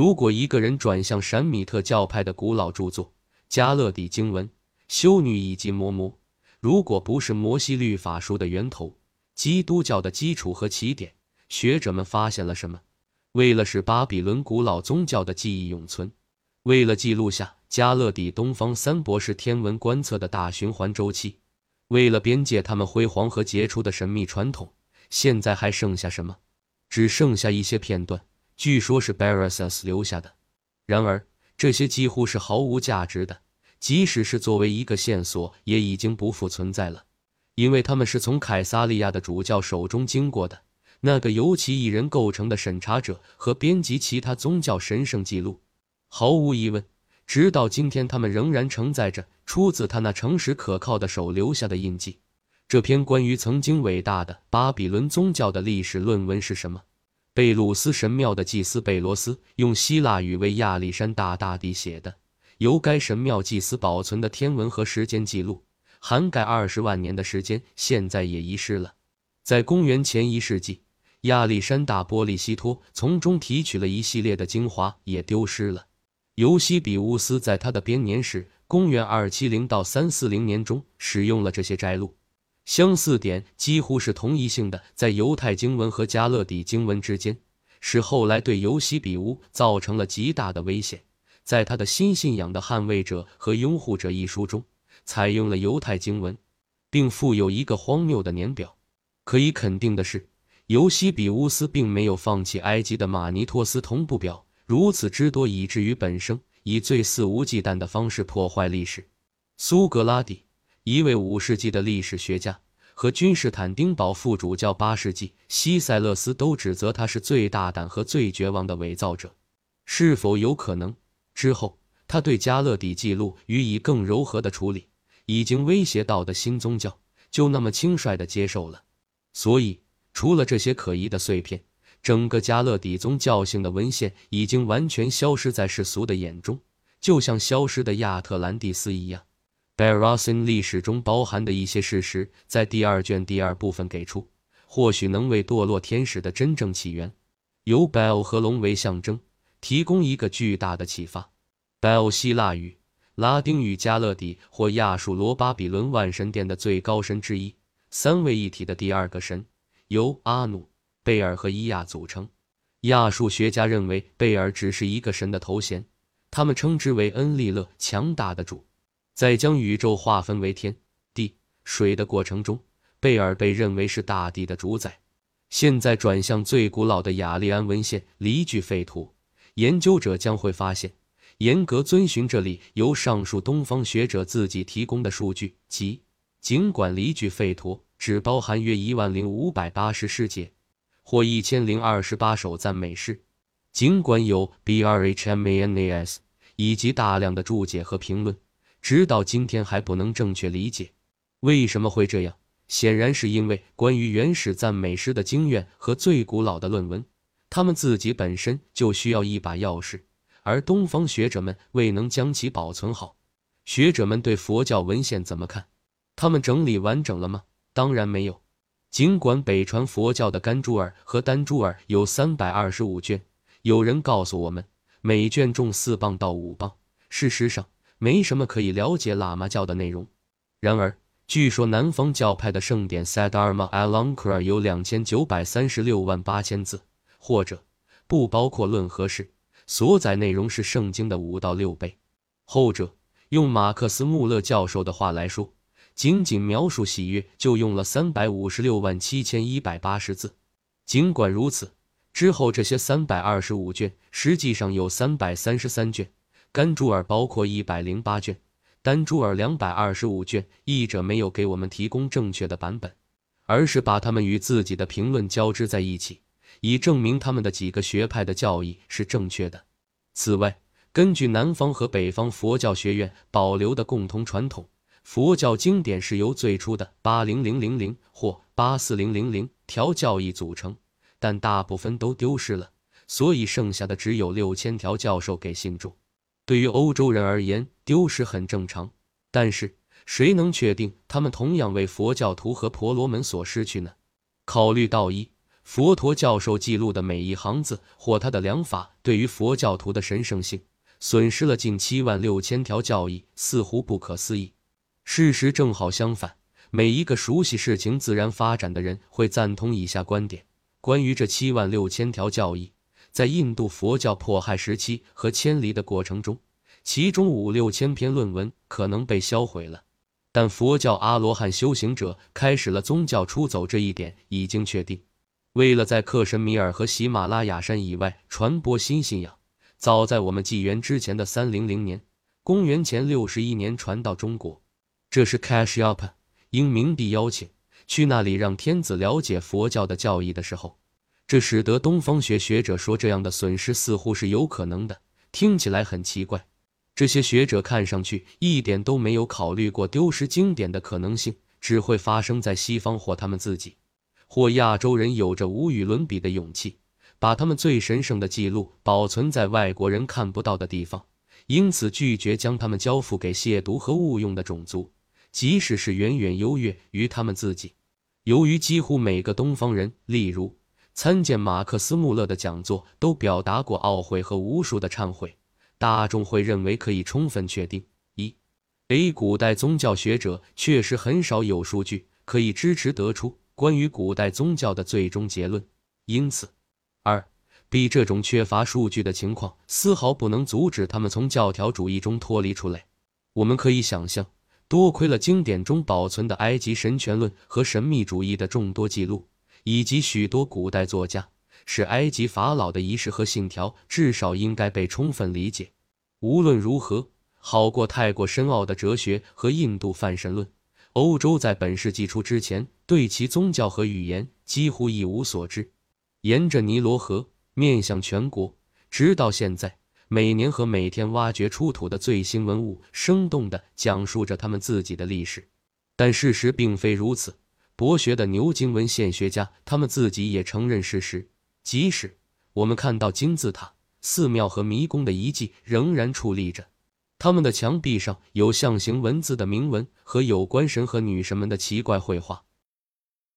如果一个人转向闪米特教派的古老著作、加勒底经文、修女以及摩摩，如果不是摩西律法书的源头、基督教的基础和起点，学者们发现了什么？为了使巴比伦古老宗教的记忆永存，为了记录下加勒底东方三博士天文观测的大循环周期，为了边界他们辉煌和杰出的神秘传统，现在还剩下什么？只剩下一些片段，据说是 b a r a s s 留下的。然而，这些几乎是毫无价值的。即使是作为一个线索，也已经不复存在了，因为他们是从凯撒利亚的主教手中经过的，那个由其一人构成的审查者和编辑其他宗教神圣记录。毫无疑问，直到今天，他们仍然承载着出自他那诚实可靠的手留下的印记。这篇关于曾经伟大的巴比伦宗教的历史论文是什么？贝鲁斯神庙的祭司贝罗斯用希腊语为亚历山大大帝写的。由该神庙祭司保存的天文和时间记录，涵盖二十万年的时间，现在也遗失了。在公元前一世纪，亚历山大波利西托从中提取了一系列的精华，也丢失了。尤西比乌斯在他的编年史（公元二七零到三四零年）中使用了这些摘录。相似点几乎是同一性的，在犹太经文和加勒底经文之间，使后来对尤西比乌造成了极大的危险。在他的新信仰的捍卫者和拥护者一书中，采用了犹太经文，并附有一个荒谬的年表。可以肯定的是，尤西比乌斯并没有放弃埃及的马尼托斯同步表，如此之多以至于本生以最肆无忌惮的方式破坏历史。苏格拉底，一位五世纪的历史学家，和君士坦丁堡副主教八世纪西塞勒斯都指责他是最大胆和最绝望的伪造者。是否有可能？之后，他对加勒底记录予以更柔和的处理，已经威胁到的新宗教就那么轻率的接受了。所以，除了这些可疑的碎片，整个加勒底宗教性的文献已经完全消失在世俗的眼中，就像消失的亚特兰蒂斯一样。B a r a s i n 历史中包含的一些事实，在第二卷第二部分给出，或许能为堕落天使的真正起源，由 Bell 和龙为象征。提供一个巨大的启发。Bel 希腊语、拉丁语加勒底或亚述罗巴比伦万神殿的最高神之一，三位一体的第二个神，由阿努、贝尔和伊亚组成。亚述学家认为贝尔只是一个神的头衔，他们称之为恩利勒，强大的主。在将宇宙划分为天地水的过程中，贝尔被认为是大地的主宰。现在转向最古老的雅利安文献，离句废土。研究者将会发现，严格遵循这里由上述东方学者自己提供的数据，即尽管离句费陀只包含约一万零五百八十诗节或一千零二十八首赞美诗，尽管有 brhmanas 以及大量的注解和评论，直到今天还不能正确理解为什么会这样。显然是因为关于原始赞美诗的经验和最古老的论文。他们自己本身就需要一把钥匙，而东方学者们未能将其保存好。学者们对佛教文献怎么看？他们整理完整了吗？当然没有。尽管北传佛教的甘珠尔和丹珠尔有三百二十五卷，有人告诉我们每卷重四磅到五磅，事实上没什么可以了解喇嘛教的内容。然而，据说南方教派的圣典 Sadarma Alankar 有两千九百三十六万八千字。或者不包括论和事，所载内容是圣经的五到六倍。后者用马克思穆勒教授的话来说，仅仅描述喜悦就用了三百五十六万七千一百八十字。尽管如此，之后这些三百二十五卷实际上有三百三十三卷，甘珠尔包括一百零八卷，丹珠尔两百二十五卷。译者没有给我们提供正确的版本，而是把它们与自己的评论交织在一起。以证明他们的几个学派的教义是正确的。此外，根据南方和北方佛教学院保留的共同传统，佛教经典是由最初的八零零零零或八四零零零条教义组成，但大部分都丢失了，所以剩下的只有六千条教授给信众。对于欧洲人而言，丢失很正常。但是，谁能确定他们同样为佛教徒和婆罗门所失去呢？考虑到一。佛陀教授记录的每一行字或他的良法，对于佛教徒的神圣性，损失了近七万六千条教义，似乎不可思议。事实正好相反，每一个熟悉事情自然发展的人会赞同以下观点：关于这七万六千条教义，在印度佛教迫害时期和迁离的过程中，其中五六千篇论文可能被销毁了，但佛教阿罗汉修行者开始了宗教出走这一点已经确定。为了在克什米尔和喜马拉雅山以外传播新信仰，早在我们纪元之前的三零零年，公元前六十一年传到中国。这是 Kashyap 应明帝邀请去那里让天子了解佛教的教义的时候，这使得东方学学者说这样的损失似乎是有可能的，听起来很奇怪。这些学者看上去一点都没有考虑过丢失经典的可能性，只会发生在西方或他们自己。或亚洲人有着无与伦比的勇气，把他们最神圣的记录保存在外国人看不到的地方，因此拒绝将他们交付给亵渎和误用的种族，即使是远远优越于他们自己。由于几乎每个东方人，例如参见马克思穆勒的讲座，都表达过懊悔和无数的忏悔，大众会认为可以充分确定：一，A 古代宗教学者确实很少有数据可以支持得出。关于古代宗教的最终结论，因此，二 B 这种缺乏数据的情况丝毫不能阻止他们从教条主义中脱离出来。我们可以想象，多亏了经典中保存的埃及神权论和神秘主义的众多记录，以及许多古代作家，使埃及法老的仪式和信条至少应该被充分理解。无论如何，好过太过深奥的哲学和印度泛神论。欧洲在本世纪初之前，对其宗教和语言几乎一无所知。沿着尼罗河，面向全国，直到现在，每年和每天挖掘出土的最新文物，生动地讲述着他们自己的历史。但事实并非如此。博学的牛津文献学家，他们自己也承认事实。即使我们看到金字塔、寺庙和迷宫的遗迹仍然矗立着。他们的墙壁上有象形文字的铭文和有关神和女神们的奇怪绘画，